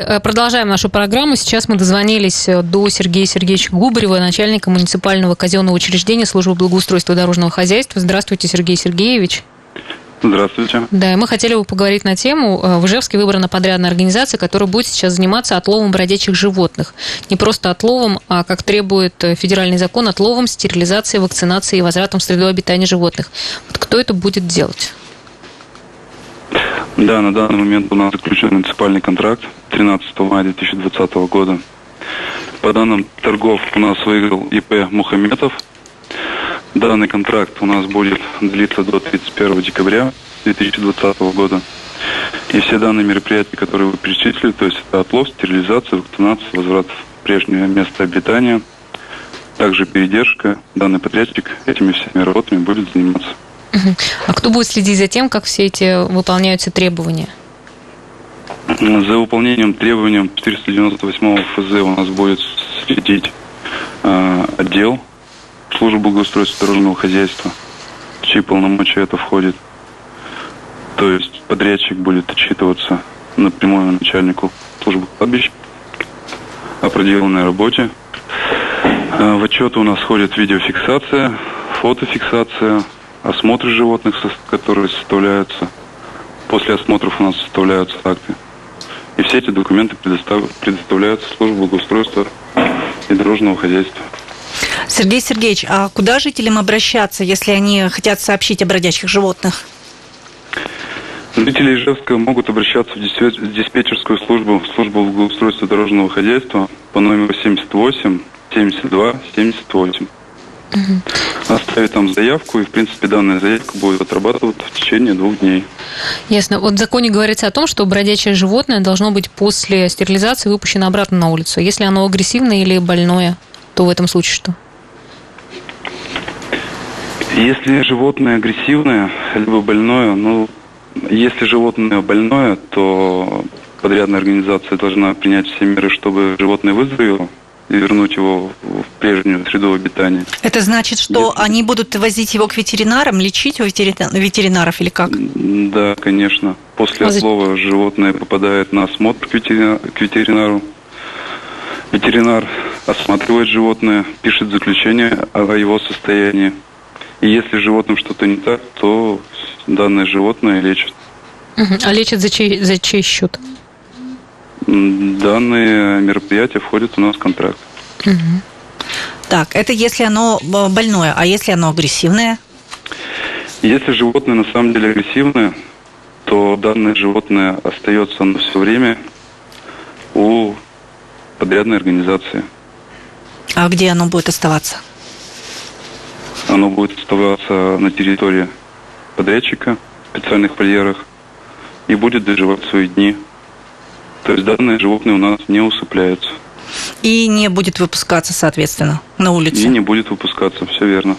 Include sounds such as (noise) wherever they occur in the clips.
Э, продолжаем нашу программу. Сейчас мы дозвонились э, до Сергея Сергеевича Губарева, начальника муниципального казенного учреждения службы благоустройства дорожного хозяйства. Здравствуйте, Сергей Сергеевич. Здравствуйте. Да, и мы хотели бы поговорить на тему. Э, в Ижевске выбрана подрядная организация, которая будет сейчас заниматься отловом бродячих животных. Не просто отловом, а, как требует федеральный закон, отловом, стерилизацией, вакцинацией и возвратом в среду обитания животных. Вот кто это будет делать? Да, на данный момент у нас заключен муниципальный контракт 13 мая 2020 года. По данным торгов у нас выиграл ИП Мухаметов. Данный контракт у нас будет длиться до 31 декабря 2020 года. И все данные мероприятия, которые вы перечислили, то есть это отлов, стерилизация, вакцинация, возврат в прежнее место обитания, также передержка, данный подрядчик этими всеми работами будет заниматься. А кто будет следить за тем, как все эти выполняются требования? За выполнением требований 498 ФЗ у нас будет следить э, отдел службы благоустройства дорожного хозяйства, в чьи полномочия это входит. То есть подрядчик будет отчитываться напрямую начальнику службы кладбищ о проделанной работе. Э, в отчет у нас входит видеофиксация, фотофиксация, осмотры животных, которые составляются. После осмотров у нас составляются акты. И все эти документы предостав... предоставляются службе благоустройства и дорожного хозяйства. Сергей Сергеевич, а куда жителям обращаться, если они хотят сообщить о бродячих животных? Жители Ижевска могут обращаться в диспетчерскую службу, службу благоустройства дорожного хозяйства по номеру 78 72 78. Угу. Оставить там заявку, и, в принципе, данная заявка будет отрабатываться в течение двух дней. Ясно. Вот в законе говорится о том, что бродячее животное должно быть после стерилизации выпущено обратно на улицу. Если оно агрессивное или больное, то в этом случае что? Если животное агрессивное, либо больное, ну, если животное больное, то подрядная организация должна принять все меры, чтобы животное выздоровело и вернуть его в прежнюю среду обитания. Это значит, что Если... они будут возить его к ветеринарам, лечить у ветеринаров или как? Да, конечно. После а отлова животное попадает на осмотр к, ветеринар... к ветеринару. Ветеринар осматривает животное, пишет заключение о его состоянии. И если животным что-то не так, то данное животное лечат. А лечат за чей, за чей счет? Данные мероприятия входят у нас в контракт. Угу. Так, это если оно э, больное, а если оно агрессивное? Если животное на самом деле агрессивное, то данное животное остается на все время у подрядной организации. А где оно будет оставаться? Оно будет оставаться на территории подрядчика в специальных вольерах и будет доживать свои дни то есть данные животные у нас не усыпляются. И не будет выпускаться, соответственно, на улицу? И не будет выпускаться, все верно.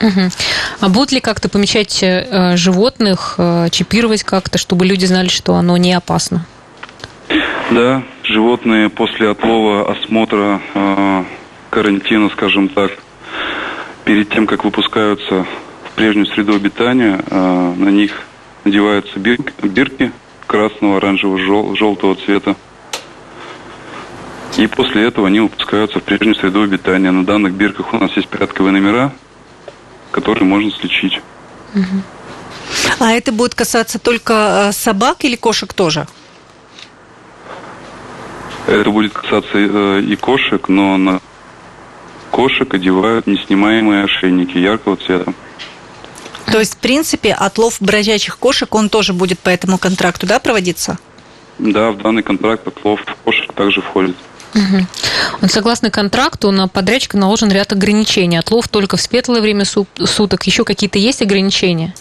Угу. А будут ли как-то помечать э, животных, э, чипировать как-то, чтобы люди знали, что оно не опасно? Да, животные после отлова, осмотра, э, карантина, скажем так, перед тем, как выпускаются в прежнюю среду обитания, э, на них надеваются бирки красного, оранжевого, жел, желтого цвета. И после этого они выпускаются в прежнюю среду обитания. На данных бирках у нас есть порядковые номера, которые можно слечить. А это будет касаться только э, собак или кошек тоже? Это будет касаться э, и кошек, но на кошек одевают неснимаемые ошейники яркого цвета. То есть, в принципе, отлов бродячих кошек, он тоже будет по этому контракту, да, проводиться? Да, в данный контракт отлов кошек также входит. Угу. Согласно контракту, на подрядчика наложен ряд ограничений. Отлов только в светлое время суток. Еще какие-то есть ограничения?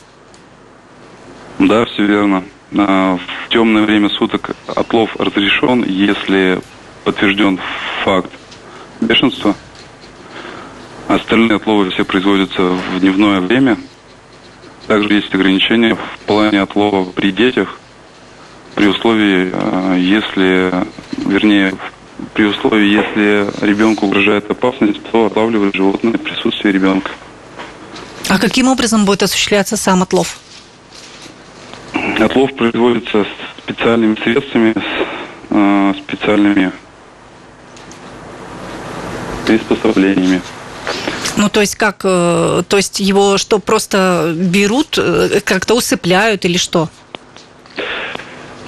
Да, все верно. А, в темное время суток отлов разрешен, если подтвержден факт бешенства. Остальные отловы все производятся в дневное время – также есть ограничения в плане отлова при детях, при условии, э, если, вернее, при условии, если ребенку угрожает опасность, то отлавливают животное в присутствии ребенка. А каким образом будет осуществляться сам отлов? Отлов производится специальными средствами, э, специальными приспособлениями. Ну, то есть как, э, то есть его что, просто берут, э, как-то усыпляют или что?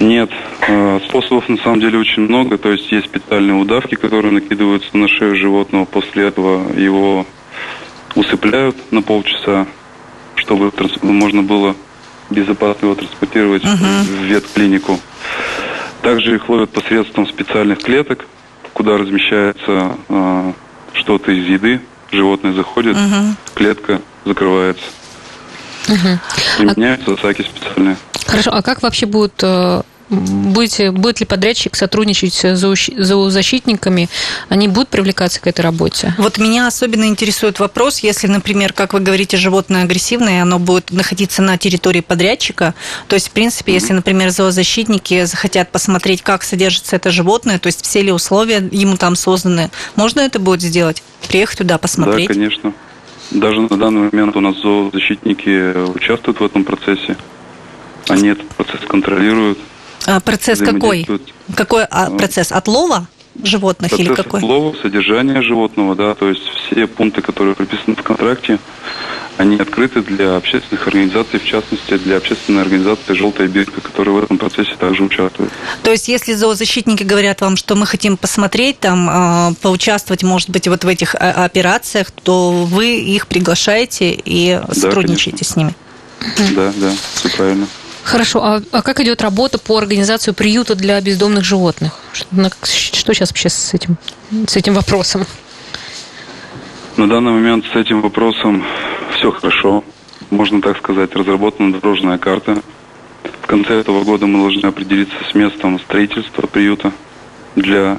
Нет, э, способов на самом деле очень много. То есть есть специальные удавки, которые накидываются на шею животного. После этого его усыпляют на полчаса, чтобы можно было безопасно его транспортировать uh-huh. в ветклинику. Также их ловят посредством специальных клеток, куда размещается э, что-то из еды. Животное заходит, uh-huh. клетка закрывается. Uh-huh. Применяются а... саки специальные. Хорошо, а как вообще будут э, будете, будет ли подрядчик сотрудничать с зоозащитниками, они будут привлекаться к этой работе? Вот меня особенно интересует вопрос, если, например, как вы говорите, животное агрессивное, оно будет находиться на территории подрядчика, то есть, в принципе, mm-hmm. если, например, зоозащитники захотят посмотреть, как содержится это животное, то есть все ли условия ему там созданы, можно это будет сделать? Приехать туда, посмотреть? Да, конечно. Даже на данный момент у нас зоозащитники участвуют в этом процессе. Они этот процесс контролируют. А процесс какой? Какой а, процесс? Отлова животных процесс или какой? Отлова, содержания животного, да, то есть все пункты, которые прописаны в контракте, они открыты для общественных организаций, в частности, для общественной организации «Желтая бирка», которая в этом процессе также участвует. То есть, если зоозащитники говорят вам, что мы хотим посмотреть, там, а, поучаствовать, может быть, вот в этих а, операциях, то вы их приглашаете и сотрудничаете да, с ними? Да, да, все правильно. Хорошо, а, а как идет работа по организации приюта для бездомных животных? Что, что сейчас вообще с этим, с этим вопросом? На данный момент с этим вопросом все хорошо. Можно так сказать, разработана дорожная карта. В конце этого года мы должны определиться с местом строительства приюта для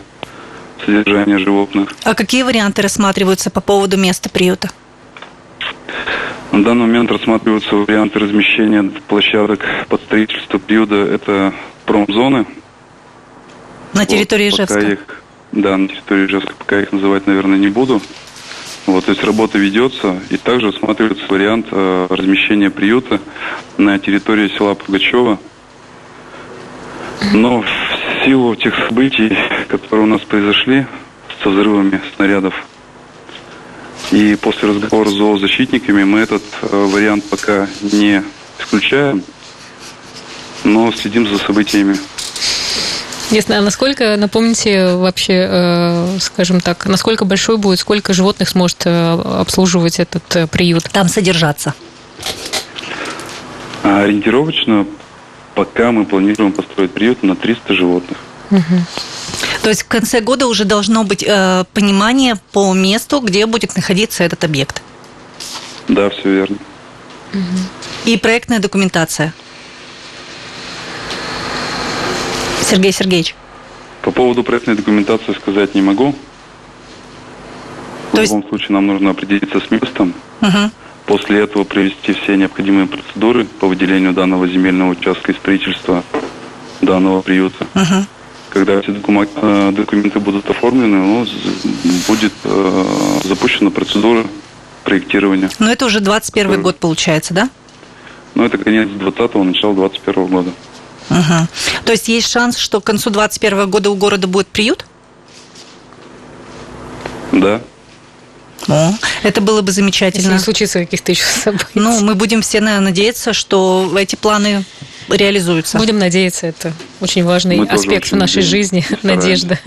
содержания животных. А какие варианты рассматриваются по поводу места приюта? На данный момент рассматриваются варианты размещения площадок под строительство приюта. Это промзоны. На территории вот, Ижевска? Их, да, на территории Ижевска. Пока их называть, наверное, не буду. Вот, то есть работа ведется, и также рассматривается вариант э, размещения приюта на территории села Пугачева. Но в силу тех событий, которые у нас произошли со взрывами снарядов и после разговора с зоозащитниками мы этот э, вариант пока не исключаем, но следим за событиями. Ясно. А насколько, напомните вообще, э, скажем так, насколько большой будет, сколько животных сможет э, обслуживать этот э, приют? Там содержаться. А ориентировочно пока мы планируем построить приют на 300 животных. Угу. То есть в конце года уже должно быть э, понимание по месту, где будет находиться этот объект. Да, все верно. И проектная документация. Сергей Сергеевич. По поводу проектной документации сказать не могу. То в есть... любом случае нам нужно определиться с местом. Угу. После этого провести все необходимые процедуры по выделению данного земельного участка и строительства данного приюта. Угу когда эти э, документы будут оформлены, ну, будет э, запущена процедура проектирования. Но это уже 21 который... год получается, да? Ну, это конец 20-го, начало 21 года. Угу. То есть есть шанс, что к концу 21 года у города будет приют? Да. О, это было бы замечательно. Если не случится каких-то еще событий. Ну, мы будем все наверное, надеяться, что эти планы реализуются. Будем надеяться, это очень важный Мы аспект в нашей жизни, (laughs) надежда.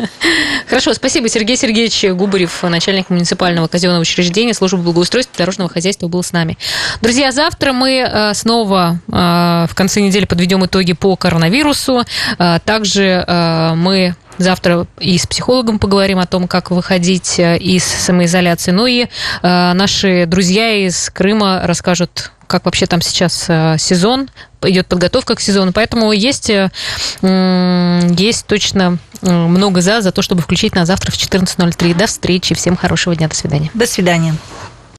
Хорошо, спасибо. Сергей Сергеевич Губарев, начальник муниципального казенного учреждения службы благоустройства и дорожного хозяйства, был с нами. Друзья, завтра мы э, снова э, в конце недели подведем итоги по коронавирусу. Э, также мы Завтра и с психологом поговорим о том, как выходить из самоизоляции. Ну и наши друзья из Крыма расскажут как вообще там сейчас э, сезон, идет подготовка к сезону, поэтому есть, э, есть точно э, много за, за то, чтобы включить на завтра в 14.03. До встречи, всем хорошего дня, до свидания. До свидания.